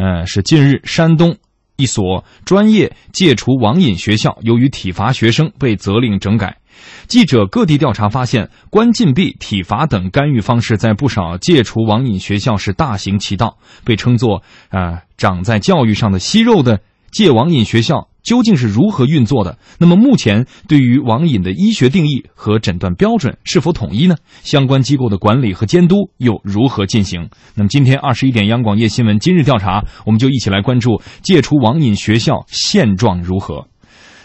呃，是近日山东一所专业戒除网瘾学校，由于体罚学生被责令整改。记者各地调查发现，关禁闭、体罚等干预方式在不少戒除网瘾学校是大行其道，被称作“呃长在教育上的息肉”的戒网瘾学校。究竟是如何运作的？那么目前对于网瘾的医学定义和诊断标准是否统一呢？相关机构的管理和监督又如何进行？那么今天二十一点央广夜新闻今日调查，我们就一起来关注戒除网瘾学校现状如何。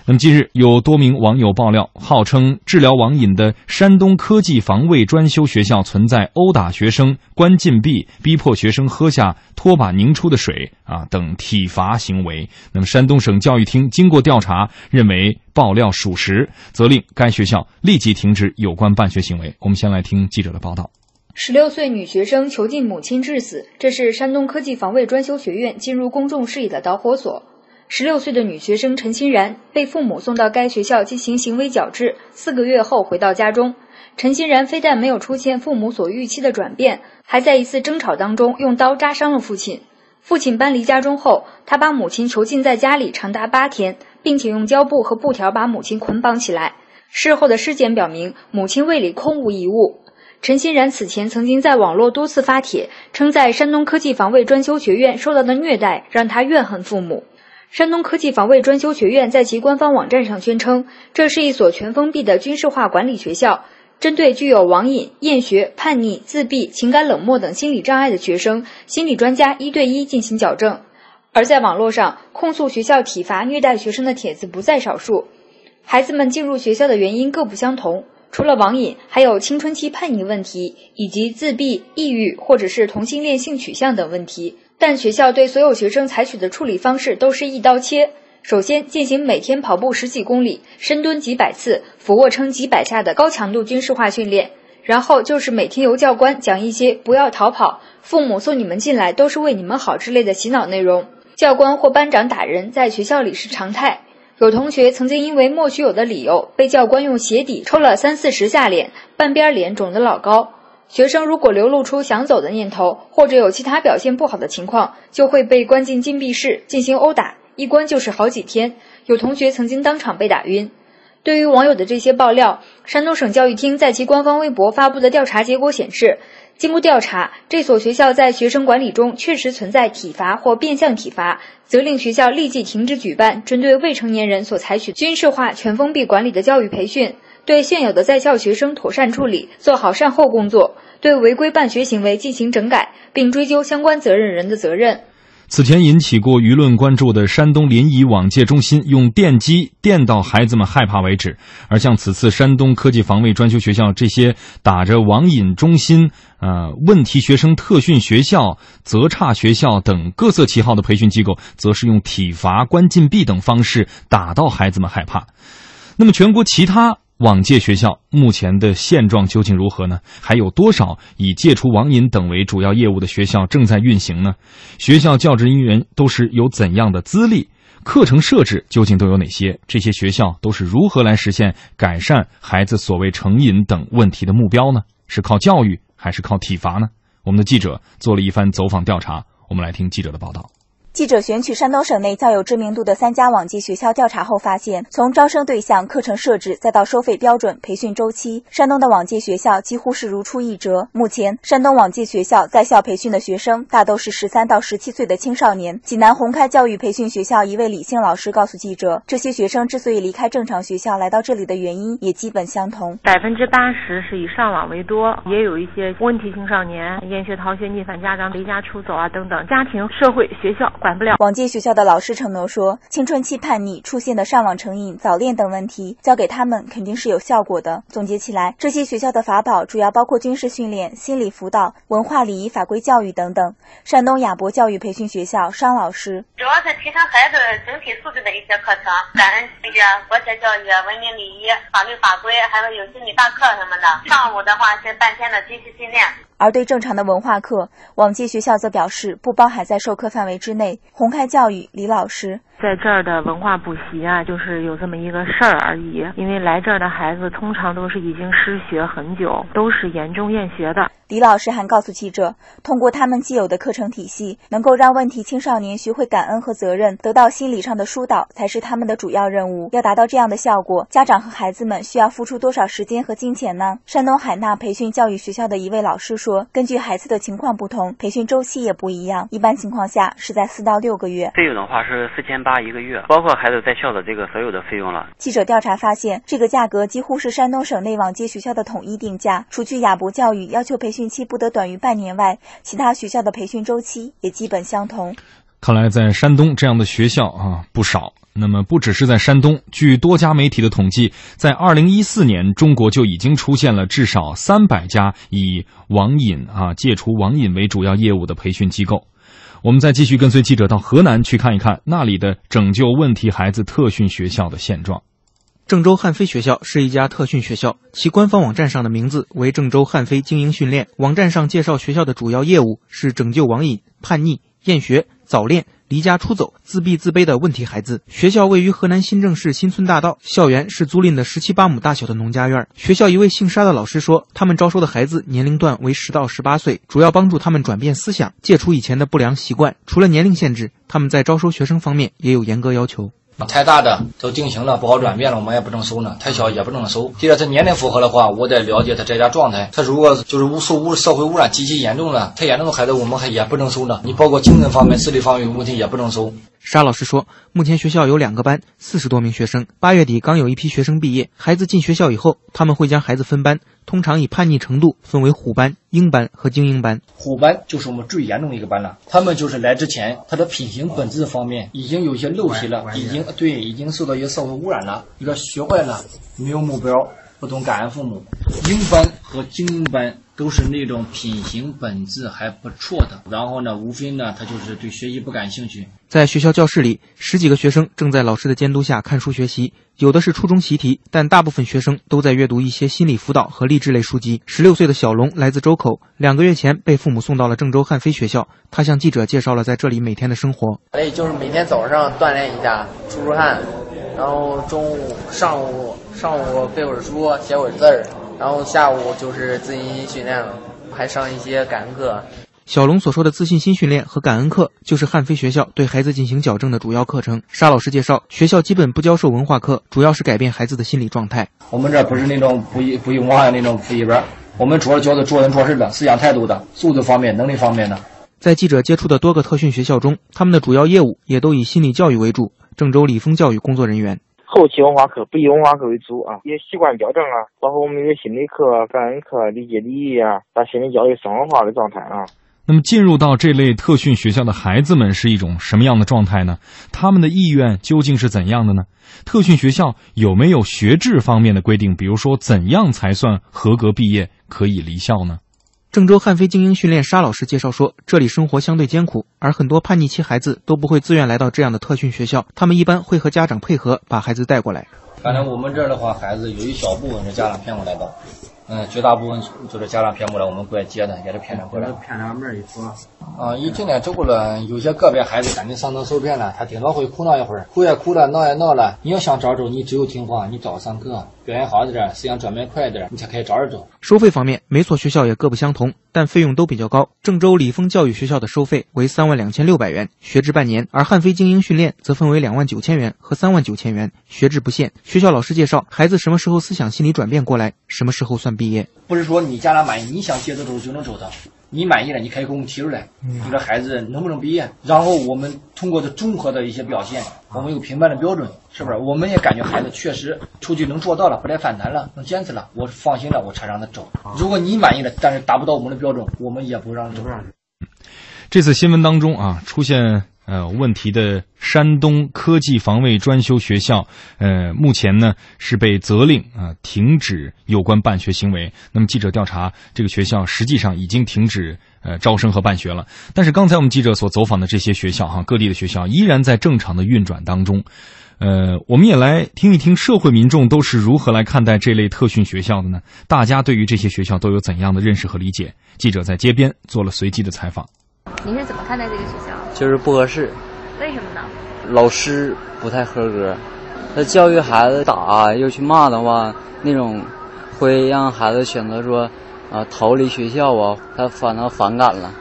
那么近日，有多名网友爆料，号称治疗网瘾的山东科技防卫专修学校存在殴打学生、关禁闭、逼迫学生喝下拖把拧出的水啊等体罚行为。那么，山东省教育厅经过调查，认为爆料属实，责令该学校立即停止有关办学行为。我们先来听记者的报道：十六岁女学生囚禁母亲致死，这是山东科技防卫专修学院进入公众视野的导火索。十六岁的女学生陈欣然被父母送到该学校进行行为矫治，四个月后回到家中，陈欣然非但没有出现父母所预期的转变，还在一次争吵当中用刀扎伤了父亲。父亲搬离家中后，他把母亲囚禁在家里长达八天，并且用胶布和布条把母亲捆绑起来。事后的尸检表明，母亲胃里空无一物。陈欣然此前曾经在网络多次发帖，称在山东科技防卫专修学院受到的虐待让他怨恨父母。山东科技防卫专修学院在其官方网站上宣称，这是一所全封闭的军事化管理学校，针对具有网瘾、厌学、叛逆、自闭、情感冷漠等心理障碍的学生，心理专家一对一进行矫正。而在网络上控诉学校体罚虐待学生的帖子不在少数，孩子们进入学校的原因各不相同，除了网瘾，还有青春期叛逆问题，以及自闭、抑郁或者是同性恋性取向等问题。但学校对所有学生采取的处理方式都是一刀切。首先进行每天跑步十几公里、深蹲几百次、俯卧撑几百下的高强度军事化训练，然后就是每天由教官讲一些“不要逃跑，父母送你们进来都是为你们好”之类的洗脑内容。教官或班长打人在学校里是常态。有同学曾经因为莫须有的理由被教官用鞋底抽了三四十下脸，半边脸肿得老高。学生如果流露出想走的念头，或者有其他表现不好的情况，就会被关进禁闭室进行殴打，一关就是好几天。有同学曾经当场被打晕。对于网友的这些爆料，山东省教育厅在其官方微博发布的调查结果显示，经过调查，这所学校在学生管理中确实存在体罚或变相体罚，责令学校立即停止举办针对未成年人所采取军事化全封闭管理的教育培训。对现有的在校学生妥善处理，做好善后工作；对违规办学行为进行整改，并追究相关责任人的责任。此前引起过舆论关注的山东临沂网戒中心，用电击电到孩子们害怕为止；而像此次山东科技防卫专修学校这些打着网瘾中心、呃问题学生特训学校、择差学校等各色旗号的培训机构，则是用体罚、关禁闭等方式打到孩子们害怕。那么，全国其他。往届学校目前的现状究竟如何呢？还有多少以戒除网瘾等为主要业务的学校正在运行呢？学校教职人员都是有怎样的资历？课程设置究竟都有哪些？这些学校都是如何来实现改善孩子所谓成瘾等问题的目标呢？是靠教育还是靠体罚呢？我们的记者做了一番走访调查，我们来听记者的报道。记者选取山东省内较有知名度的三家网戒学校调查后发现，从招生对象、课程设置，再到收费标准、培训周期，山东的网戒学校几乎是如出一辙。目前，山东网戒学校在校培训的学生大都是十三到十七岁的青少年。济南红开教育培训学校一位李姓老师告诉记者，这些学生之所以离开正常学校来到这里的原因也基本相同，百分之八十是以上网为多，也有一些问题青少年厌学、逃学、逆反家长离家出走啊等等，家庭、社会、学校。管不了。往届学校的老师承诺说，青春期叛逆出现的上网成瘾、早恋等问题，交给他们肯定是有效果的。总结起来，这些学校的法宝主要包括军事训练、心理辅导、文化礼仪法规教育等等。山东亚博教育培训学校商老师，主要是提升孩子整体素质的一些课程，感恩情节、国学教育、文明礼仪、法律法规，还有有心理大课什么的。上午的话是半天的军事训练。而对正常的文化课，往届学校则表示不包含在授课范围之内。红开教育李老师，在在这儿的文化补习啊，就是有这么一个事儿而已。因为来这儿的孩子通常都是已经失学很久，都是严重厌学的。李老师还告诉记者，通过他们既有的课程体系，能够让问题青少年学会感恩和责任，得到心理上的疏导，才是他们的主要任务。要达到这样的效果，家长和孩子们需要付出多少时间和金钱呢？山东海纳培训教育学校的一位老师说，根据孩子的情况不同，培训周期也不一样，一般情况下是在四到六个月。费用的话是四千八一个月，包括孩子在校的这个所有的费用了。记者调查发现，这个价格几乎是山东省内网接学校的统一定价，除去亚博教育要求培训期不得短于半年外，其他学校的培训周期也基本相同。看来在山东这样的学校啊不少。那么不只是在山东，据多家媒体的统计，在二零一四年，中国就已经出现了至少三百家以网瘾啊戒除网瘾为主要业务的培训机构。我们再继续跟随记者到河南去看一看那里的拯救问题孩子特训学校的现状。郑州汉飞学校是一家特训学校，其官方网站上的名字为郑州汉飞精英训练。网站上介绍学校的主要业务是拯救网瘾、叛逆、厌学、早恋、离家出走、自闭自卑的问题孩子。学校位于河南新郑市新村大道，校园是租赁的十七八亩大小的农家院。学校一位姓沙的老师说，他们招收的孩子年龄段为十到十八岁，主要帮助他们转变思想，戒除以前的不良习惯。除了年龄限制，他们在招收学生方面也有严格要求。太大的都定型了，不好转变了，我们也不能收呢。太小也不能收。第二他年龄符合的话，我得了解他在家状态。他如果就是污受污社会污染极其严重了，太严重的孩子我们还也不能收呢。你包括精神方面、智力方面有问题也不能收。沙老师说，目前学校有两个班，四十多名学生。八月底刚有一批学生毕业，孩子进学校以后，他们会将孩子分班。通常以叛逆程度分为虎班、鹰班和精英班。虎班就是我们最严重的一个班了。他们就是来之前，他的品行本质方面已经有一些陋习了，已经对已经受到一些社会污染了，一个学坏了，没有目标，不懂感恩父母。鹰班和精英班。都是那种品行本质还不错的，然后呢，无非呢，他就是对学习不感兴趣。在学校教室里，十几个学生正在老师的监督下看书学习，有的是初中习题，但大部分学生都在阅读一些心理辅导和励志类书籍。十六岁的小龙来自周口，两个月前被父母送到了郑州汉飞学校。他向记者介绍了在这里每天的生活。哎，就是每天早上锻炼一下，出出汗，然后中午、上午、上午背会儿书，写会儿字儿。然后下午就是自信心训练了，还上一些感恩课。小龙所说的自信心训练和感恩课，就是汉飞学校对孩子进行矫正的主要课程。沙老师介绍，学校基本不教授文化课，主要是改变孩子的心理状态。我们这不是那种不不不文化那种补习班，我们主要教的做人做事的、思想态度的、素质方面、能力方面的。在记者接触的多个特训学校中，他们的主要业务也都以心理教育为主。郑州理丰教育工作人员。后期文化课不以文化课为主啊，也习惯矫正啊，包括我们有心理课、感恩课、理解礼仪啊，把心理教育生活化的状态啊。那么进入到这类特训学校的孩子们是一种什么样的状态呢？他们的意愿究竟是怎样的呢？特训学校有没有学制方面的规定？比如说，怎样才算合格毕业可以离校呢？郑州汉飞精英训练沙老师介绍说，这里生活相对艰苦，而很多叛逆期孩子都不会自愿来到这样的特训学校，他们一般会和家长配合把孩子带过来。反正我们这儿的话，孩子有一小部分是家长骗过来的。嗯，绝大部分就是家长骗过来，我们过来接的，也是骗着过来。骗两门一说。啊，一进来之后了，有些个别孩子赶紧上当受骗了，他顶多会哭闹一会儿，哭也哭了，闹也闹了。你要想找走，你只有听话，你早上课，表现好点，思想转变快点，你才可以找着走。收费方面，每所学校也各不相同，但费用都比较高。郑州理丰教育学校的收费为三万两千六百元，学制半年；而汉飞精英训练则分为两万九千元和三万九千元，学制不限。学校老师介绍，孩子什么时候思想心理转变过来，什么时候算。毕业不是说你家长满意，你想接着走就能走的。你满意了，你可以给我们提出来，你这孩子能不能毕业？然后我们通过这综合的一些表现，我们有评判的标准，是不是？我们也感觉孩子确实出去能做到了，不再反弹了，能坚持了，我放心了，我才让他走。如果你满意了，但是达不到我们的标准，我们也不让走。这次新闻当中啊，出现。呃，问题的山东科技防卫专修学校，呃，目前呢是被责令啊停止有关办学行为。那么记者调查，这个学校实际上已经停止呃招生和办学了。但是刚才我们记者所走访的这些学校哈，各地的学校依然在正常的运转当中。呃，我们也来听一听社会民众都是如何来看待这类特训学校的呢？大家对于这些学校都有怎样的认识和理解？记者在街边做了随机的采访。你是怎么看待这个学校？就是不合适。为什么呢？老师不太合格。他教育孩子打又去骂的话，那种会让孩子选择说啊逃离学校啊，他反倒反感了。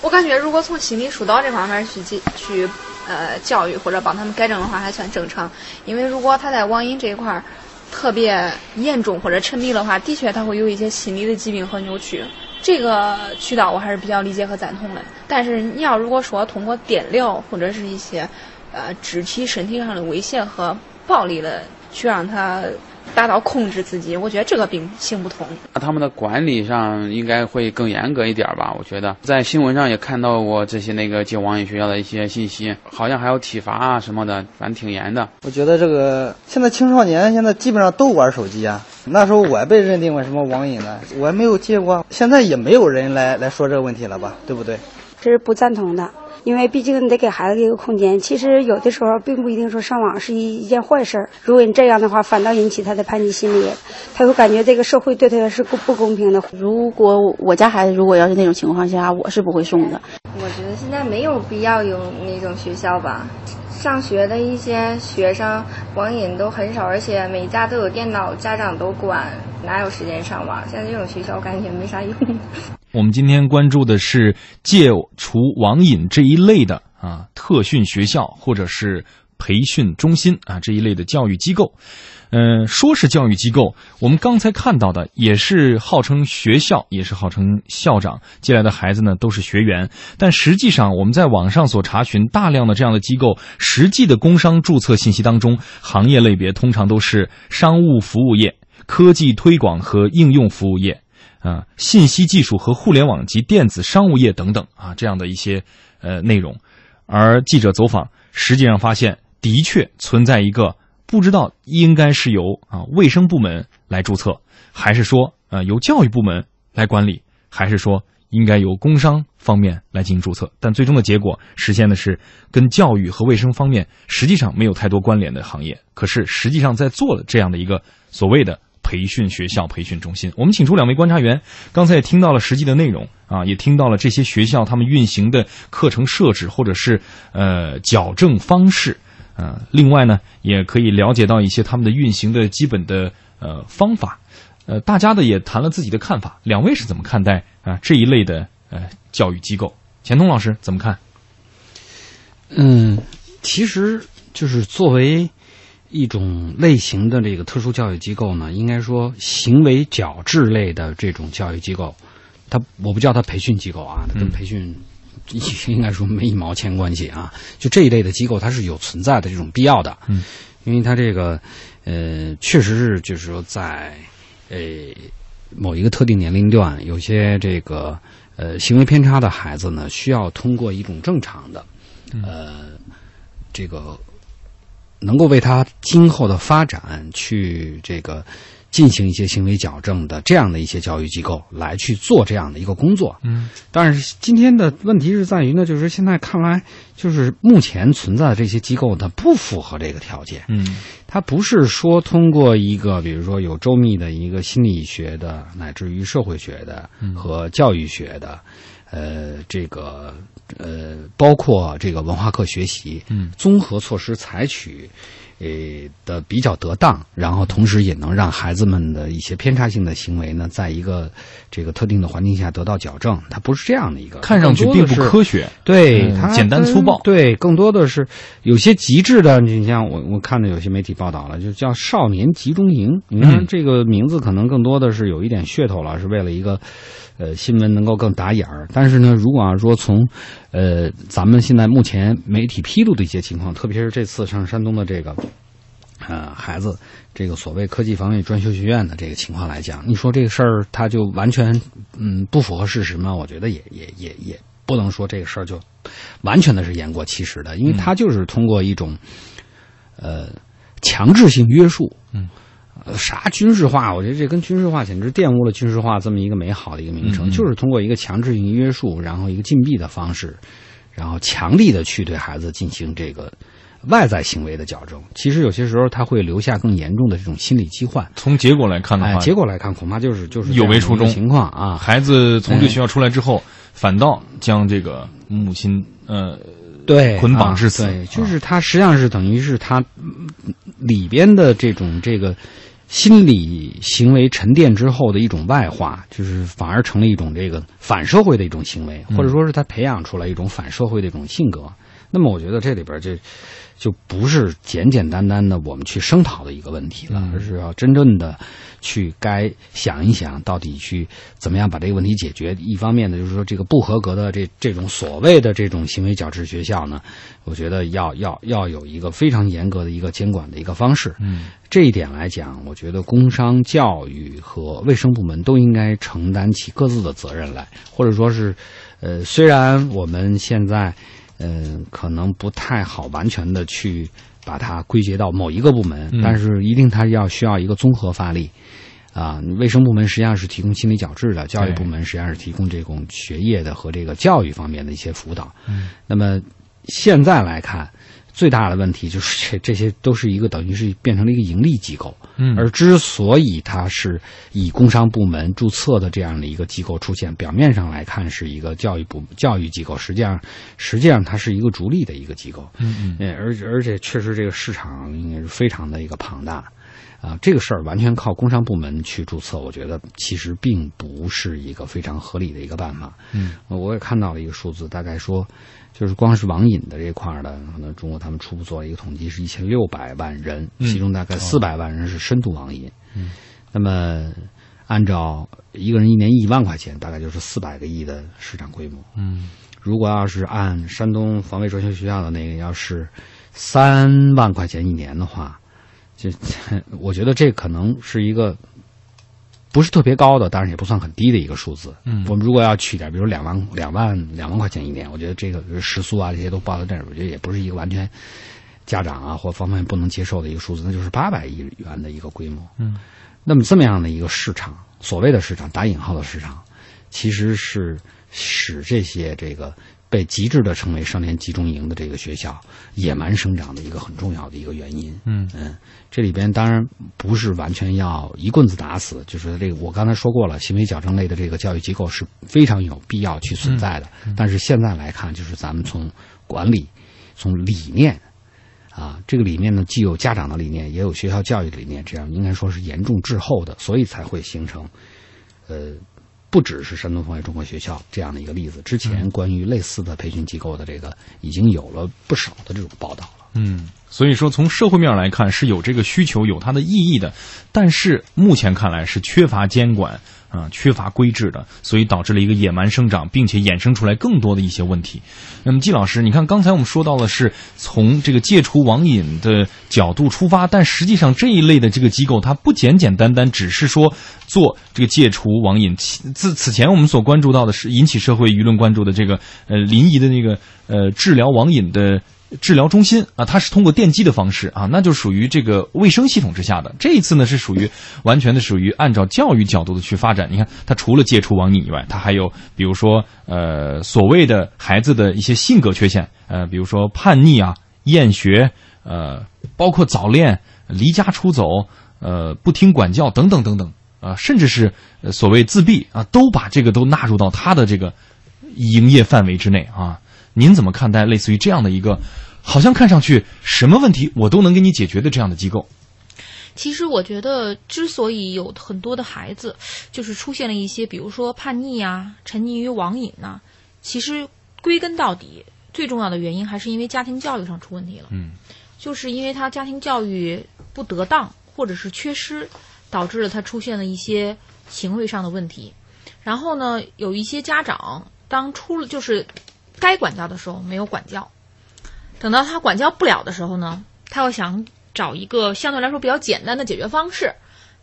我感觉如果从心理疏导这方面去去呃教育或者帮他们改正的话，还算正常。因为如果他在网瘾这一块儿特别严重或者沉迷的话，的确他会有一些心理的疾病和扭曲。这个渠道我还是比较理解和赞同的。但是你要如果说通过电疗或者是一些呃肢体身体上的威胁和暴力的去让他达到控制自己，我觉得这个并行不通。那他们的管理上应该会更严格一点吧？我觉得在新闻上也看到过这些那个进网瘾学校的一些信息，好像还有体罚啊什么的，反正挺严的。我觉得这个现在青少年现在基本上都玩手机啊。那时候我还被认定为什么网瘾呢，我也没有戒过。现在也没有人来来说这个问题了吧？对不对？这是不赞同的。因为毕竟你得给孩子一个空间，其实有的时候并不一定说上网是一一件坏事儿。如果你这样的话，反倒引起他的叛逆心理，他会感觉这个社会对他是不不公平的。如果我家孩子如果要是那种情况下，我是不会送的。我觉得现在没有必要有那种学校吧，上学的一些学生网瘾都很少，而且每家都有电脑，家长都管，哪有时间上网？现在这种学校感觉没啥用。我们今天关注的是戒除网瘾这一类的啊特训学校或者是培训中心啊这一类的教育机构，嗯，说是教育机构，我们刚才看到的也是号称学校，也是号称校长接来的孩子呢都是学员，但实际上我们在网上所查询大量的这样的机构实际的工商注册信息当中，行业类别通常都是商务服务业、科技推广和应用服务业。啊，信息技术和互联网及电子商务业等等啊，这样的一些呃内容，而记者走访实际上发现，的确存在一个不知道应该是由啊卫生部门来注册，还是说呃由教育部门来管理，还是说应该由工商方面来进行注册？但最终的结果实现的是跟教育和卫生方面实际上没有太多关联的行业，可是实际上在做了这样的一个所谓的。培训学校、培训中心，我们请出两位观察员。刚才也听到了实际的内容啊，也听到了这些学校他们运行的课程设置或者是呃矫正方式啊。另外呢，也可以了解到一些他们的运行的基本的呃方法。呃，大家的也谈了自己的看法。两位是怎么看待啊这一类的呃教育机构？钱通老师怎么看？嗯，其实就是作为。一种类型的这个特殊教育机构呢，应该说行为矫治类的这种教育机构，它我不叫它培训机构啊，它跟培训 应该说没一毛钱关系啊。就这一类的机构，它是有存在的这种必要的，嗯，因为它这个呃，确实是就是说在呃某一个特定年龄段，有些这个呃行为偏差的孩子呢，需要通过一种正常的呃这个。能够为他今后的发展去这个进行一些行为矫正的这样的一些教育机构来去做这样的一个工作，嗯，但是今天的问题是在于呢，就是现在看来，就是目前存在的这些机构它不符合这个条件，嗯，它不是说通过一个比如说有周密的一个心理学的乃至于社会学的和教育学的，呃，这个。呃，包括这个文化课学习，嗯，综合措施采取，呃的比较得当，然后同时也能让孩子们的一些偏差性的行为呢，在一个这个特定的环境下得到矫正。它不是这样的一个，看上去并不科学，对，它简单粗暴，对，更多的是有些极致的。你像我，我看到有些媒体报道了，就叫少年集中营。你看这个名字可能更多的是有一点噱头了，是为了一个。呃，新闻能够更打眼儿，但是呢，如果要说从，呃，咱们现在目前媒体披露的一些情况，特别是这次上山东的这个，呃，孩子这个所谓科技防卫专修学院的这个情况来讲，你说这个事儿他就完全嗯不符合事实吗？我觉得也也也也不能说这个事儿就完全的是言过其实的，因为他就是通过一种呃强制性约束，嗯。呃，啥军事化？我觉得这跟军事化简直玷污了军事化这么一个美好的一个名称。就是通过一个强制性约束，然后一个禁闭的方式，然后强力的去对孩子进行这个外在行为的矫正。其实有些时候他会留下更严重的这种心理疾患。从结果来看的话，结果来看恐怕就是就是有违初衷情况啊。孩子从这学校出来之后，反倒将这个母亲呃对捆绑致死。对，就是他实际上是等于是他里边的这种这个心理行为沉淀之后的一种外化，就是反而成了一种这个反社会的一种行为，或者说是他培养出来一种反社会的一种性格。那么我觉得这里边就。就不是简简单单的我们去声讨的一个问题了，而是要真正的去该想一想，到底去怎么样把这个问题解决。一方面呢，就是说这个不合格的这这种所谓的这种行为矫治学校呢，我觉得要要要有一个非常严格的一个监管的一个方式。嗯，这一点来讲，我觉得工商教育和卫生部门都应该承担起各自的责任来，或者说是，呃，虽然我们现在。嗯，可能不太好完全的去把它归结到某一个部门，但是一定它要需要一个综合发力啊。卫生部门实际上是提供心理矫治的，教育部门实际上是提供这种学业的和这个教育方面的一些辅导。嗯，那么现在来看。最大的问题就是这这些都是一个等于是变成了一个盈利机构，嗯，而之所以它是以工商部门注册的这样的一个机构出现，表面上来看是一个教育部教育机构，实际上实际上它是一个逐利的一个机构，嗯嗯，而而且确实这个市场应该是非常的一个庞大，啊，这个事儿完全靠工商部门去注册，我觉得其实并不是一个非常合理的一个办法，嗯，我也看到了一个数字，大概说。就是光是网瘾的这块的，可能中国他们初步做了一个统计，是一千六百万人，其中大概四百万人是深度网瘾。嗯，那么按照一个人一年一万块钱，大概就是四百个亿的市场规模。嗯，如果要是按山东防卫专修学校的那个，要是三万块钱一年的话，就 我觉得这可能是一个。不是特别高的，当然也不算很低的一个数字。嗯，我们如果要取点，比如两万、两万、两万块钱一年，我觉得这个食宿啊这些都报在这儿，我觉得也不是一个完全家长啊或方面不能接受的一个数字，那就是八百亿元的一个规模。嗯，那么这么样的一个市场，所谓的市场打引号的市场，其实是使这些这个。被极致的称为少年集中营的这个学校，野蛮生长的一个很重要的一个原因。嗯嗯，这里边当然不是完全要一棍子打死，就是这个我刚才说过了，行为矫正类的这个教育机构是非常有必要去存在的。但是现在来看，就是咱们从管理、从理念啊，这个理念呢，既有家长的理念，也有学校教育理念，这样应该说是严重滞后的，所以才会形成呃。不只是山东防卫中国学校这样的一个例子，之前关于类似的培训机构的这个已经有了不少的这种报道了。嗯，所以说从社会面来看是有这个需求，有它的意义的，但是目前看来是缺乏监管。啊，缺乏规制的，所以导致了一个野蛮生长，并且衍生出来更多的一些问题。那么，季老师，你看刚才我们说到的是从这个戒除网瘾的角度出发，但实际上这一类的这个机构，它不简简单单只是说做这个戒除网瘾。自此前我们所关注到的是引起社会舆论关注的这个呃临沂的那个呃治疗网瘾的。治疗中心啊，它是通过电击的方式啊，那就属于这个卫生系统之下的。这一次呢，是属于完全的属于按照教育角度的去发展。你看，它除了戒除网瘾以外，它还有比如说呃所谓的孩子的一些性格缺陷，呃，比如说叛逆啊、厌学，呃，包括早恋、离家出走，呃，不听管教等等等等啊，甚至是所谓自闭啊，都把这个都纳入到他的这个营业范围之内啊。您怎么看待类似于这样的一个，好像看上去什么问题我都能给你解决的这样的机构？其实我觉得，之所以有很多的孩子就是出现了一些，比如说叛逆啊、沉溺于网瘾呐，其实归根到底，最重要的原因还是因为家庭教育上出问题了。嗯，就是因为他家庭教育不得当或者是缺失，导致了他出现了一些行为上的问题。然后呢，有一些家长当出了就是。该管教的时候没有管教，等到他管教不了的时候呢，他又想找一个相对来说比较简单的解决方式，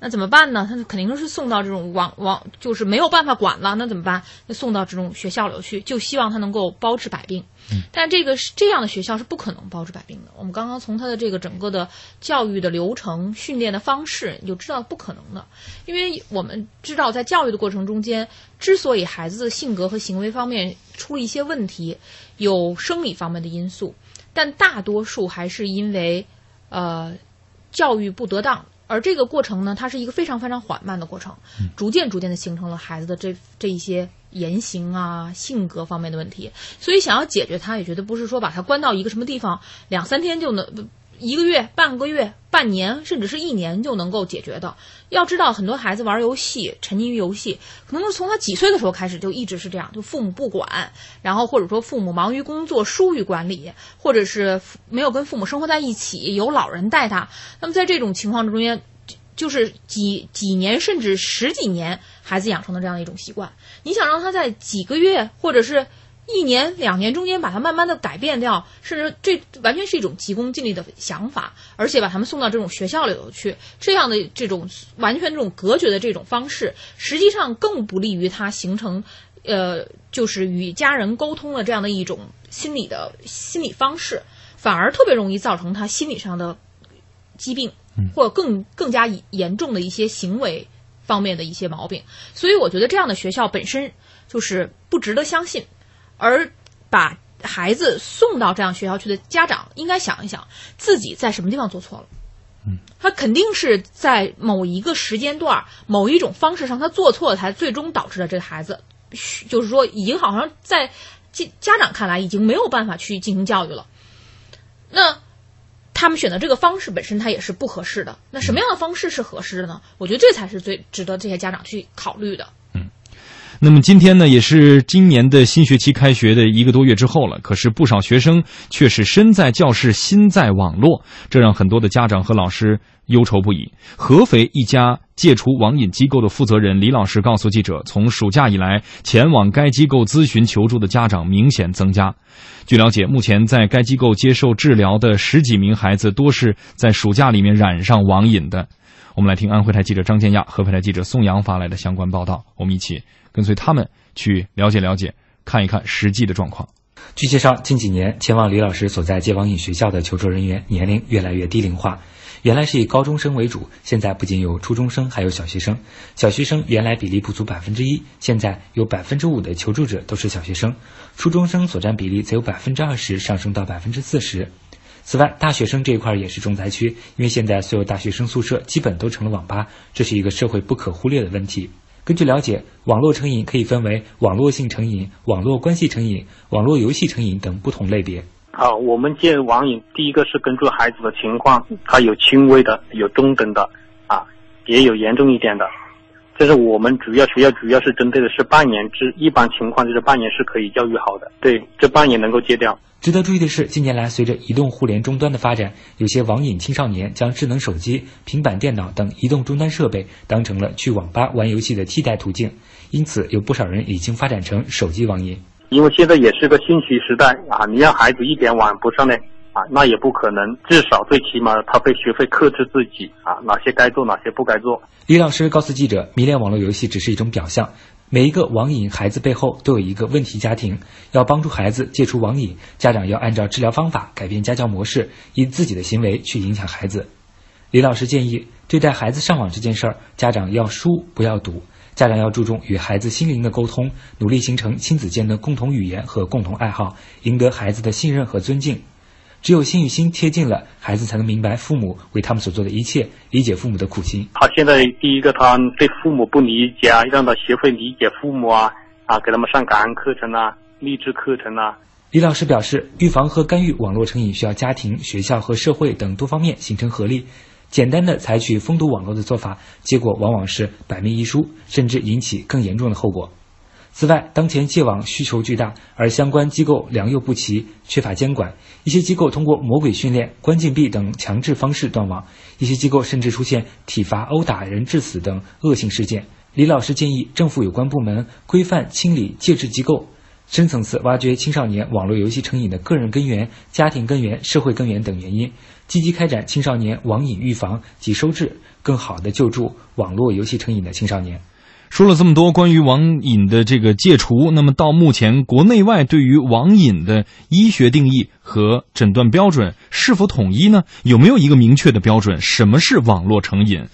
那怎么办呢？他肯定是送到这种网网，就是没有办法管了，那怎么办？就送到这种学校里去，就希望他能够包治百病。但这个是这样的学校是不可能包治百病的。我们刚刚从他的这个整个的教育的流程、训练的方式，你就知道不可能的。因为我们知道，在教育的过程中间，之所以孩子的性格和行为方面出了一些问题，有生理方面的因素，但大多数还是因为呃教育不得当而这个过程呢，它是一个非常非常缓慢的过程，逐渐逐渐的形成了孩子的这这一些言行啊、性格方面的问题。所以想要解决它，也绝对不是说把它关到一个什么地方，两三天就能。一个月、半个月、半年，甚至是一年就能够解决的。要知道，很多孩子玩游戏、沉溺于游戏，可能是从他几岁的时候开始就一直是这样，就父母不管，然后或者说父母忙于工作、疏于管理，或者是没有跟父母生活在一起，有老人带他。那么在这种情况中间，就是几几年甚至十几年，孩子养成的这样一种习惯。你想让他在几个月或者是？一年两年中间把它慢慢的改变掉，甚至这完全是一种急功近利的想法，而且把他们送到这种学校里头去，这样的这种完全这种隔绝的这种方式，实际上更不利于他形成，呃，就是与家人沟通的这样的一种心理的心理方式，反而特别容易造成他心理上的疾病，或更更加严重的一些行为方面的一些毛病。所以我觉得这样的学校本身就是不值得相信。而把孩子送到这样学校去的家长，应该想一想自己在什么地方做错了。嗯，他肯定是在某一个时间段、某一种方式上他做错了，才最终导致了这个孩子，就是说已经好像在家家长看来已经没有办法去进行教育了。那他们选择这个方式本身，它也是不合适的。那什么样的方式是合适的呢？我觉得这才是最值得这些家长去考虑的。那么今天呢，也是今年的新学期开学的一个多月之后了。可是不少学生却是身在教室心在网络，这让很多的家长和老师忧愁不已。合肥一家戒除网瘾机构的负责人李老师告诉记者，从暑假以来，前往该机构咨询求助的家长明显增加。据了解，目前在该机构接受治疗的十几名孩子，多是在暑假里面染上网瘾的。我们来听安徽台记者张建亚、合肥台记者宋阳发来的相关报道，我们一起。跟随他们去了解了解，看一看实际的状况。据介绍，近几年前往李老师所在戒网瘾学校的求助人员年龄越来越低龄化。原来是以高中生为主，现在不仅有初中生，还有小学生。小学生原来比例不足百分之一，现在有百分之五的求助者都是小学生。初中生所占比例则有百分之二十，上升到百分之四十。此外，大学生这一块也是重灾区，因为现在所有大学生宿舍基本都成了网吧，这是一个社会不可忽略的问题。根据了解，网络成瘾可以分为网络性成瘾、网络关系成瘾、网络游戏成瘾等不同类别。啊，我们戒网瘾，第一个是根据孩子的情况，他有轻微的，有中等的，啊，也有严重一点的。这是我们主要学校主要是针对的是半年制，一般情况就是半年是可以教育好的。对，这半年能够戒掉。值得注意的是，近年来随着移动互联终端的发展，有些网瘾青少年将智能手机、平板电脑等移动终端设备当成了去网吧玩游戏的替代途径，因此有不少人已经发展成手机网瘾。因为现在也是个信息时代啊，你让孩子一点网不上呢啊，那也不可能。至少最起码他会学会克制自己啊，哪些该做，哪些不该做。李老师告诉记者，迷恋网络游戏只是一种表象。每一个网瘾孩子背后都有一个问题家庭，要帮助孩子戒除网瘾，家长要按照治疗方法改变家教模式，以自己的行为去影响孩子。李老师建议，对待孩子上网这件事儿，家长要疏不要堵，家长要注重与孩子心灵的沟通，努力形成亲子间的共同语言和共同爱好，赢得孩子的信任和尊敬。只有心与心贴近了，孩子才能明白父母为他们所做的一切，理解父母的苦心。他现在第一个，他对父母不理解啊，让他学会理解父母啊，啊，给他们上感恩课程啊，励志课程啊。李老师表示，预防和干预网络成瘾需要家庭、学校和社会等多方面形成合力。简单的采取封堵网络的做法，结果往往是百密一疏，甚至引起更严重的后果。此外，当前戒网需求巨大，而相关机构良莠不齐，缺乏监管。一些机构通过魔鬼训练、关禁闭等强制方式断网，一些机构甚至出现体罚、殴打人致死等恶性事件。李老师建议政府有关部门规范清理戒治机构，深层次挖掘青少年网络游戏成瘾的个人根源、家庭根源、社会根源等原因，积极开展青少年网瘾预防及收治，更好地救助网络游戏成瘾的青少年。说了这么多关于网瘾的这个戒除，那么到目前国内外对于网瘾的医学定义和诊断标准是否统一呢？有没有一个明确的标准？什么是网络成瘾？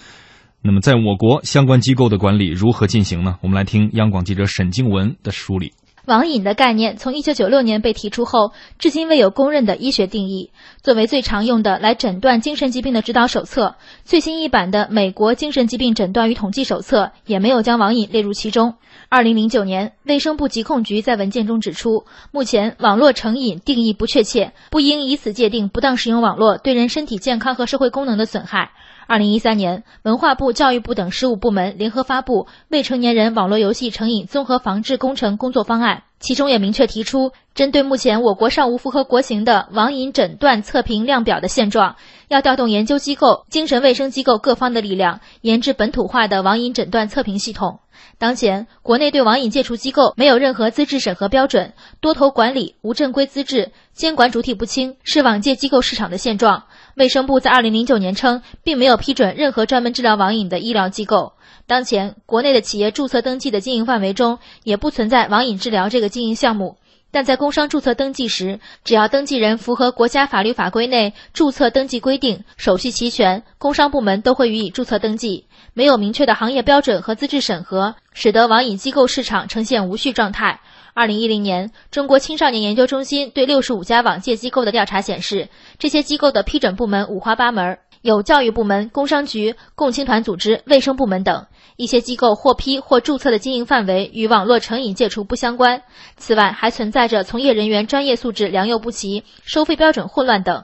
那么在我国相关机构的管理如何进行呢？我们来听央广记者沈静文的梳理。网瘾的概念从1996年被提出后，至今未有公认的医学定义。作为最常用的来诊断精神疾病的指导手册，最新一版的《美国精神疾病诊断与统计手册》也没有将网瘾列入其中。2009年，卫生部疾控局在文件中指出，目前网络成瘾定义不确切，不应以此界定不当使用网络对人身体健康和社会功能的损害。二零一三年，文化部、教育部等十五部门联合发布《未成年人网络游戏成瘾综合防治工程工作方案》，其中也明确提出，针对目前我国尚无符合国情的网瘾诊断测评量表的现状，要调动研究机构、精神卫生机构各方的力量，研制本土化的网瘾诊断测评系统。当前，国内对网瘾戒除机构没有任何资质审核标准，多头管理、无正规资质、监管主体不清，是网戒机构市场的现状。卫生部在二零零九年称，并没有批准任何专门治疗网瘾的医疗机构。当前，国内的企业注册登记的经营范围中，也不存在网瘾治疗这个经营项目。但在工商注册登记时，只要登记人符合国家法律法规内注册登记规定，手续齐全，工商部门都会予以注册登记。没有明确的行业标准和资质审核，使得网瘾机构市场呈现无序状态。二零一零年，中国青少年研究中心对六十五家网戒机构的调查显示，这些机构的批准部门五花八门，有教育部门、工商局、共青团组织、卫生部门等。一些机构获批或注册的经营范围与网络成瘾戒除不相关。此外，还存在着从业人员专业素质良莠不齐、收费标准混乱等。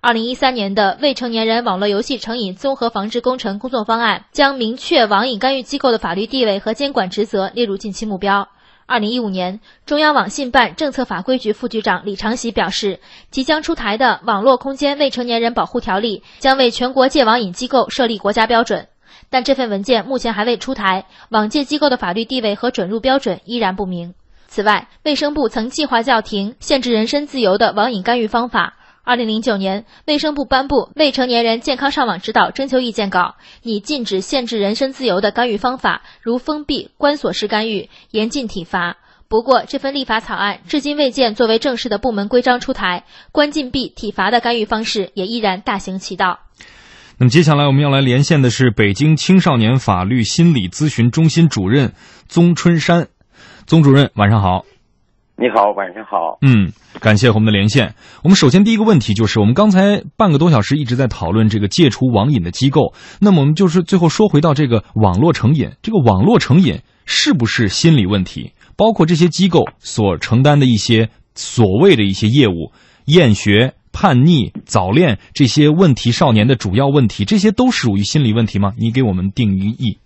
二零一三年的《未成年人网络游戏成瘾综合防治工程工作方案》将明确网瘾干预机构的法律地位和监管职责列入近期目标。二零一五年，中央网信办政策法规局副局长李长喜表示，即将出台的《网络空间未成年人保护条例》将为全国戒网瘾机构设立国家标准，但这份文件目前还未出台，网戒机构的法律地位和准入标准依然不明。此外，卫生部曾计划叫停限制人身自由的网瘾干预方法。二零零九年，卫生部颁布《未成年人健康上网指导》征求意见稿，拟禁止限制人身自由的干预方法，如封闭、关锁式干预，严禁体罚。不过，这份立法草案至今未见作为正式的部门规章出台，关禁闭、体罚的干预方式也依然大行其道。那么，接下来我们要来连线的是北京青少年法律心理咨询中心主任宗春山，宗主任，晚上好。你好，晚上好。嗯，感谢我们的连线。我们首先第一个问题就是，我们刚才半个多小时一直在讨论这个戒除网瘾的机构。那么我们就是最后说回到这个网络成瘾，这个网络成瘾是不是心理问题？包括这些机构所承担的一些所谓的一些业务，厌学、叛逆、早恋这些问题少年的主要问题，这些都属于心理问题吗？你给我们定义。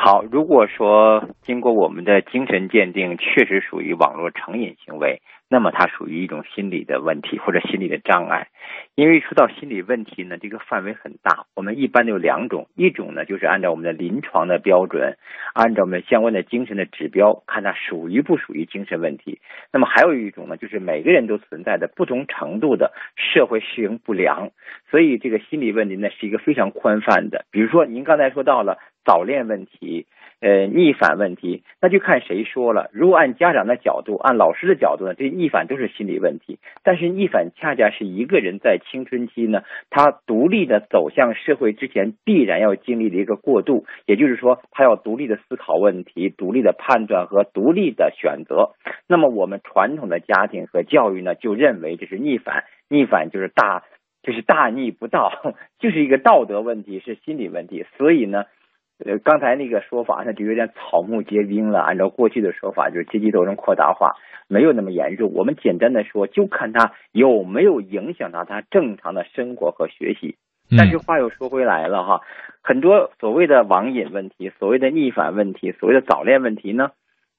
好，如果说经过我们的精神鉴定，确实属于网络成瘾行为，那么它属于一种心理的问题或者心理的障碍。因为说到心理问题呢，这个范围很大，我们一般有两种，一种呢就是按照我们的临床的标准，按照我们相关的精神的指标，看它属于不属于精神问题。那么还有一种呢，就是每个人都存在的不同程度的社会适应不良，所以这个心理问题呢是一个非常宽泛的。比如说您刚才说到了。早恋问题，呃，逆反问题，那就看谁说了。如果按家长的角度，按老师的角度呢，这逆反都是心理问题。但是逆反恰恰是一个人在青春期呢，他独立的走向社会之前必然要经历的一个过渡。也就是说，他要独立的思考问题，独立的判断和独立的选择。那么我们传统的家庭和教育呢，就认为这是逆反，逆反就是大，就是大逆不道，就是一个道德问题，是心理问题。所以呢。呃，刚才那个说法那，就有点草木皆兵了。按照过去的说法，就是阶级斗争扩大化，没有那么严重。我们简单的说，就看他有没有影响到他正常的生活和学习。但是话又说回来了哈，很多所谓的网瘾问题、所谓的逆反问题、所谓的早恋问题呢，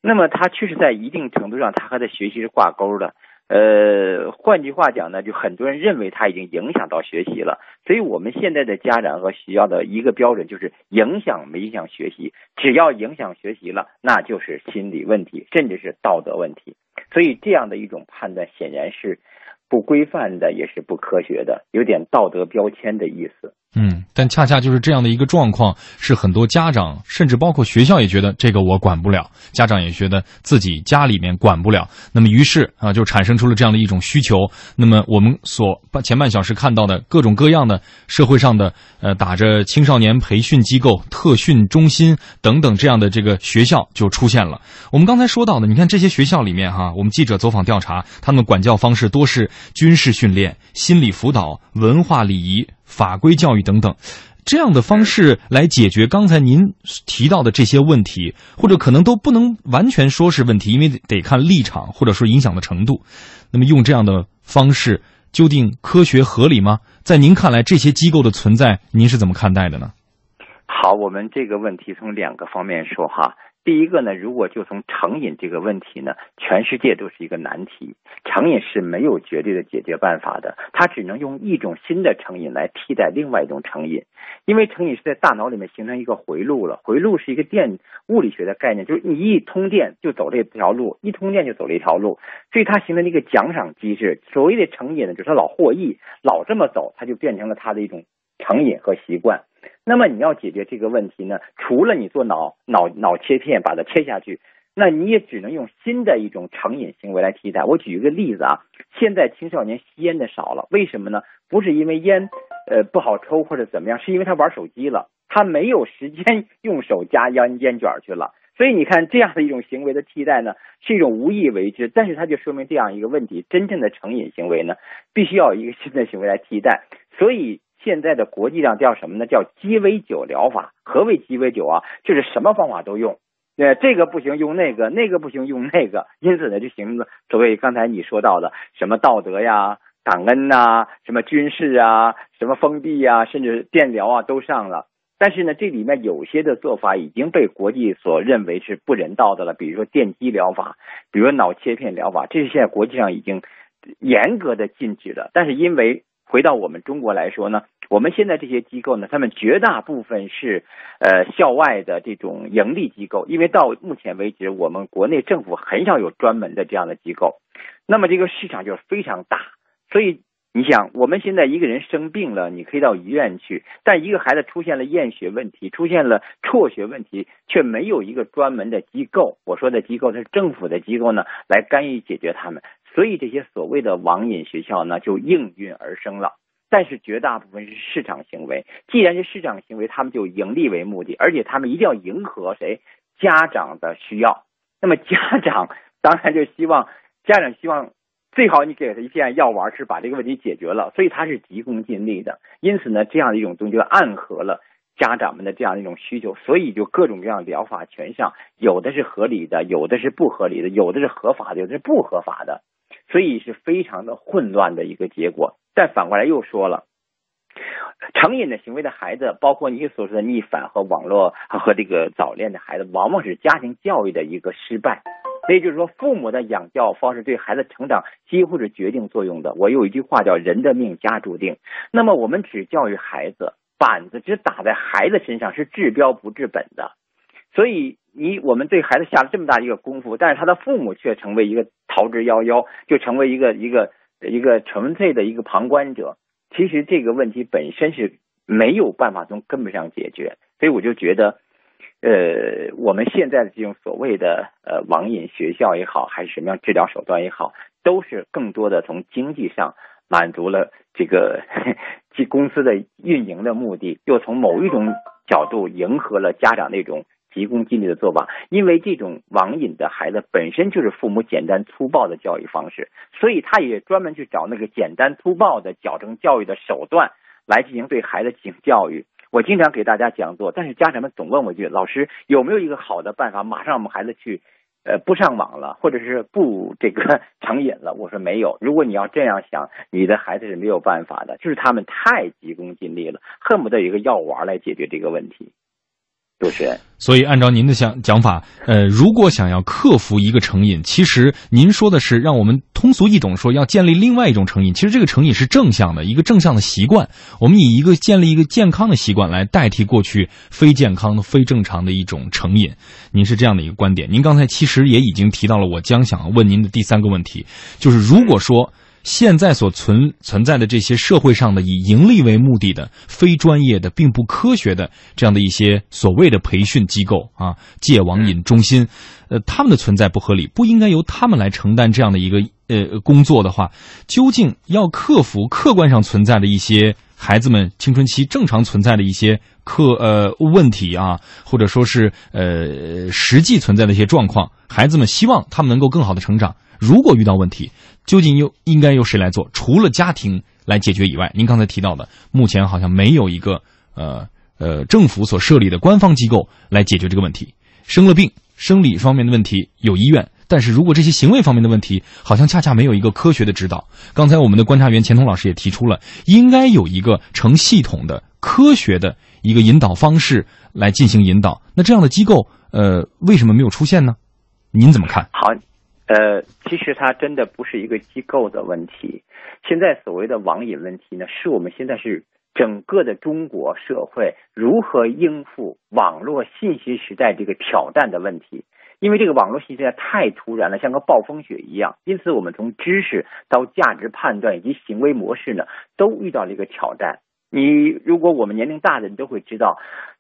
那么他确实在一定程度上，他和他学习是挂钩的。呃，换句话讲呢，就很多人认为他已经影响到学习了，所以我们现在的家长和学校的一个标准就是影响没影响学习，只要影响学习了，那就是心理问题，甚至是道德问题。所以这样的一种判断显然是不规范的，也是不科学的，有点道德标签的意思。嗯，但恰恰就是这样的一个状况，是很多家长甚至包括学校也觉得这个我管不了，家长也觉得自己家里面管不了。那么于是啊，就产生出了这样的一种需求。那么我们所前半小时看到的各种各样的社会上的呃打着青少年培训机构、特训中心等等这样的这个学校就出现了。我们刚才说到的，你看这些学校里面哈，我们记者走访调查，他们管教方式多是军事训练、心理辅导、文化礼仪。法规教育等等，这样的方式来解决刚才您提到的这些问题，或者可能都不能完全说是问题，因为得看立场或者说影响的程度。那么用这样的方式，究竟科学合理吗？在您看来，这些机构的存在，您是怎么看待的呢？好，我们这个问题从两个方面说哈。第一个呢，如果就从成瘾这个问题呢，全世界都是一个难题。成瘾是没有绝对的解决办法的，它只能用一种新的成瘾来替代另外一种成瘾。因为成瘾是在大脑里面形成一个回路了，回路是一个电物理学的概念，就是你一通电就走这条路，一通电就走这条路，所以它形成了一个奖赏机制。所谓的成瘾呢，就是老获益，老这么走，它就变成了它的一种成瘾和习惯。那么你要解决这个问题呢？除了你做脑脑脑切片把它切下去，那你也只能用新的一种成瘾行为来替代。我举一个例子啊，现在青少年吸烟的少了，为什么呢？不是因为烟呃不好抽或者怎么样，是因为他玩手机了，他没有时间 用手夹烟烟卷去了。所以你看这样的一种行为的替代呢，是一种无意为之，但是它就说明这样一个问题：真正的成瘾行为呢，必须要有一个新的行为来替代。所以。现在的国际上叫什么呢？叫鸡尾酒疗法。何谓鸡尾酒啊？就是什么方法都用，呃，这个不行用那个，那个不行用那个，因此呢，就形成了所谓刚才你说到的什么道德呀、感恩呐、什么军事啊、什么封闭啊，甚至电疗啊都上了。但是呢，这里面有些的做法已经被国际所认为是不人道的了，比如说电击疗法，比如脑切片疗法，这是现在国际上已经严格的禁止了。但是因为回到我们中国来说呢，我们现在这些机构呢，他们绝大部分是呃校外的这种盈利机构，因为到目前为止，我们国内政府很少有专门的这样的机构，那么这个市场就非常大。所以你想，我们现在一个人生病了，你可以到医院去，但一个孩子出现了厌学问题，出现了辍学问题，却没有一个专门的机构。我说的机构是政府的机构呢，来干预解决他们。所以这些所谓的网瘾学校呢，就应运而生了。但是绝大部分是市场行为，既然是市场行为，他们就盈利为目的，而且他们一定要迎合谁家长的需要。那么家长当然就希望家长希望最好你给他一片药丸，是把这个问题解决了。所以他是急功近利的。因此呢，这样的一种东西就暗合了家长们的这样一种需求，所以就各种各样疗法全上，有的是合理的，有的是不合理的，有的是合法的，有的是不合法的。所以是非常的混乱的一个结果。但反过来又说了，成瘾的行为的孩子，包括你所说的逆反和网络和这个早恋的孩子，往往是家庭教育的一个失败。所以就是说，父母的养教方式对孩子成长几乎是决定作用的。我有一句话叫“人的命家注定”。那么我们只教育孩子，板子只打在孩子身上，是治标不治本的。所以。你我们对孩子下了这么大一个功夫，但是他的父母却成为一个逃之夭夭，就成为一个一个一个纯粹的一个旁观者。其实这个问题本身是没有办法从根本上解决，所以我就觉得，呃，我们现在的这种所谓的呃网瘾学校也好，还是什么样治疗手段也好，都是更多的从经济上满足了这个 即公司的运营的目的，又从某一种角度迎合了家长那种。急功近利的做法，因为这种网瘾的孩子本身就是父母简单粗暴的教育方式，所以他也专门去找那个简单粗暴的矫正教育的手段来进行对孩子进行教育。我经常给大家讲座，但是家长们总问我一句：老师有没有一个好的办法，马上我们孩子去呃不上网了，或者是不这个成瘾了？我说没有。如果你要这样想，你的孩子是没有办法的，就是他们太急功近利了，恨不得有一个药丸来解决这个问题。主持人，所以按照您的想讲法，呃，如果想要克服一个成瘾，其实您说的是让我们通俗易懂说要建立另外一种成瘾。其实这个成瘾是正向的一个正向的习惯，我们以一个建立一个健康的习惯来代替过去非健康的、非正常的一种成瘾。您是这样的一个观点。您刚才其实也已经提到了我将想问您的第三个问题，就是如果说。现在所存存在的这些社会上的以盈利为目的的非专业的并不科学的这样的一些所谓的培训机构啊，戒网瘾中心，呃，他们的存在不合理，不应该由他们来承担这样的一个呃工作的话，究竟要克服客观上存在的一些孩子们青春期正常存在的一些课呃问题啊，或者说是呃实际存在的一些状况，孩子们希望他们能够更好的成长。如果遇到问题，究竟又应该由谁来做？除了家庭来解决以外，您刚才提到的，目前好像没有一个呃呃政府所设立的官方机构来解决这个问题。生了病，生理方面的问题有医院，但是如果这些行为方面的问题，好像恰恰没有一个科学的指导。刚才我们的观察员钱彤老师也提出了，应该有一个成系统的、科学的一个引导方式来进行引导。那这样的机构，呃，为什么没有出现呢？您怎么看？好。呃，其实它真的不是一个机构的问题。现在所谓的网瘾问题呢，是我们现在是整个的中国社会如何应付网络信息时代这个挑战的问题。因为这个网络信息时代太突然了，像个暴风雪一样，因此我们从知识到价值判断以及行为模式呢，都遇到了一个挑战。你如果我们年龄大的，你都会知道。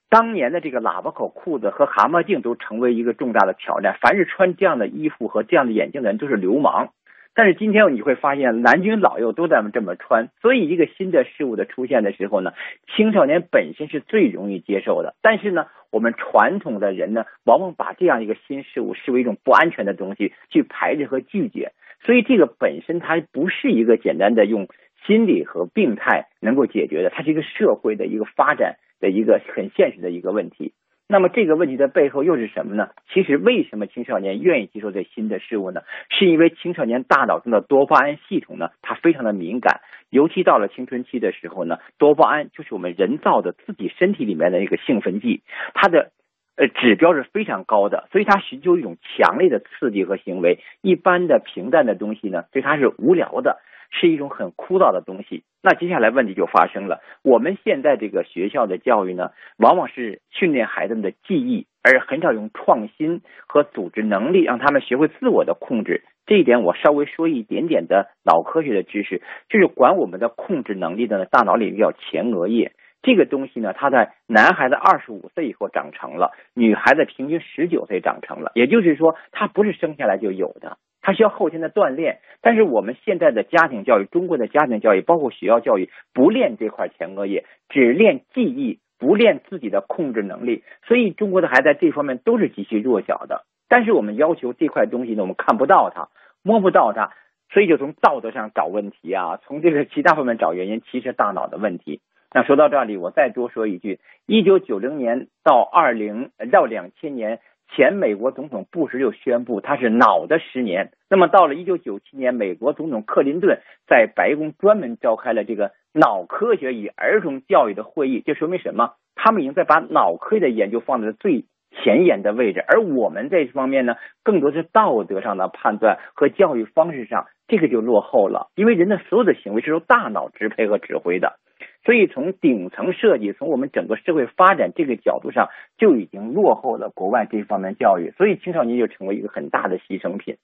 当年的这个喇叭口裤子和蛤蟆镜都成为一个重大的挑战，凡是穿这样的衣服和这样的眼镜的人都是流氓。但是今天你会发现，男军老幼都在这么穿。所以，一个新的事物的出现的时候呢，青少年本身是最容易接受的。但是呢，我们传统的人呢，往往把这样一个新事物视为一种不安全的东西去排斥和拒绝。所以，这个本身它不是一个简单的用心理和病态能够解决的，它是一个社会的一个发展。的一个很现实的一个问题，那么这个问题的背后又是什么呢？其实为什么青少年愿意接受这新的事物呢？是因为青少年大脑中的多巴胺系统呢，它非常的敏感，尤其到了青春期的时候呢，多巴胺就是我们人造的自己身体里面的一个兴奋剂，它的呃指标是非常高的，所以它寻求一种强烈的刺激和行为，一般的平淡的东西呢，对它是无聊的。是一种很枯燥的东西。那接下来问题就发生了。我们现在这个学校的教育呢，往往是训练孩子们的记忆，而很少用创新和组织能力，让他们学会自我的控制。这一点我稍微说一点点的脑科学的知识，就是管我们的控制能力的呢，大脑里叫前额叶。这个东西呢，它在男孩子二十五岁以后长成了，女孩子平均十九岁长成了。也就是说，它不是生下来就有的。它需要后天的锻炼，但是我们现在的家庭教育，中国的家庭教育，包括学校教育，不练这块前额叶，只练记忆，不练自己的控制能力，所以中国的孩子在这方面都是极其弱小的。但是我们要求这块东西呢，我们看不到它，摸不到它，所以就从道德上找问题啊，从这个其他方面找原因，其实大脑的问题。那说到这里，我再多说一句：一九九零年到二零到两千年。前美国总统布什就宣布他是脑的十年。那么到了一九九七年，美国总统克林顿在白宫专门召开了这个脑科学与儿童教育的会议。这说明什么？他们已经在把脑科学的研究放在最前沿的位置，而我们这方面呢，更多是道德上的判断和教育方式上，这个就落后了。因为人的所有的行为是由大脑支配和指挥的。所以，从顶层设计，从我们整个社会发展这个角度上，就已经落后了国外这方面教育。所以，青少年就成为一个很大的牺牲品。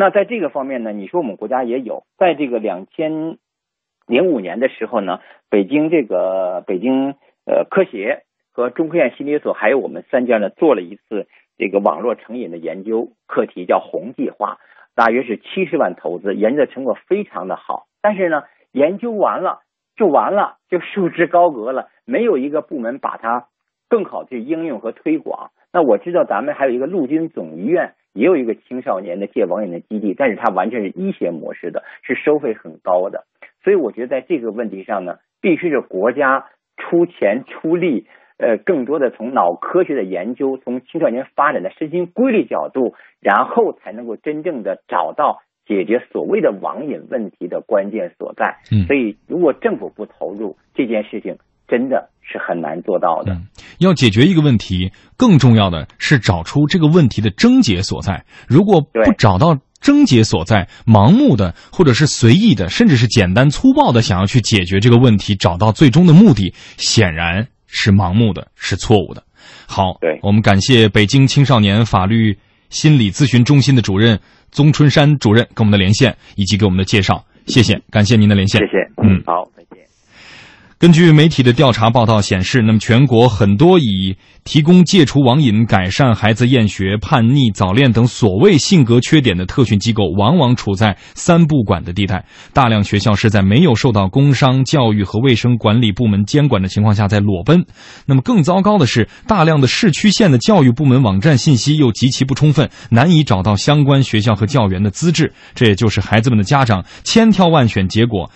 那在这个方面呢，你说我们国家也有，在这个两千零五年的时候呢，北京这个北京呃科协和中科院心理所还有我们三家呢，做了一次这个网络成瘾的研究，课题叫“红计划”，大约是七十万投资，研究的成果非常的好。但是呢，研究完了。就完了，就束之高阁了。没有一个部门把它更好去应用和推广。那我知道咱们还有一个陆军总医院，也有一个青少年的戒网瘾的基地，但是它完全是医学模式的，是收费很高的。所以我觉得在这个问题上呢，必须是国家出钱出力，呃，更多的从脑科学的研究，从青少年发展的身心规律角度，然后才能够真正的找到。解决所谓的网瘾问题的关键所在，嗯，所以如果政府不投入这件事情，真的是很难做到的。要解决一个问题，更重要的是找出这个问题的症结所在。如果不找到症结所在，盲目的或者是随意的，甚至是简单粗暴的想要去解决这个问题，找到最终的目的，显然是盲目的，是错误的。好，对我们感谢北京青少年法律心理咨询中心的主任。宗春山主任跟我们的连线以及给我们的介绍。谢谢，感谢您的连线。谢谢，嗯，好，再见。根据媒体的调查报道显示，那么全国很多以提供戒除网瘾、改善孩子厌学、叛逆、早恋等所谓性格缺点的特训机构，往往处在三不管的地带。大量学校是在没有受到工商、教育和卫生管理部门监管的情况下在裸奔。那么更糟糕的是，大量的市区县的教育部门网站信息又极其不充分，难以找到相关学校和教员的资质。这也就是孩子们的家长千挑万选，结果。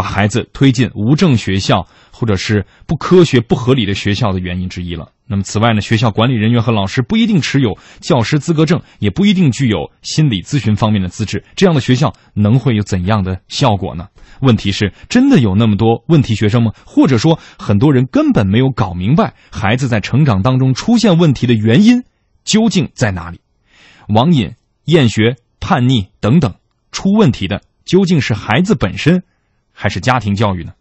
把孩子推进无证学校或者是不科学、不合理的学校的原因之一了。那么，此外呢，学校管理人员和老师不一定持有教师资格证，也不一定具有心理咨询方面的资质。这样的学校能会有怎样的效果呢？问题是，真的有那么多问题学生吗？或者说，很多人根本没有搞明白孩子在成长当中出现问题的原因究竟在哪里？网瘾、厌学、叛逆等等，出问题的究竟是孩子本身？还是家庭教育呢？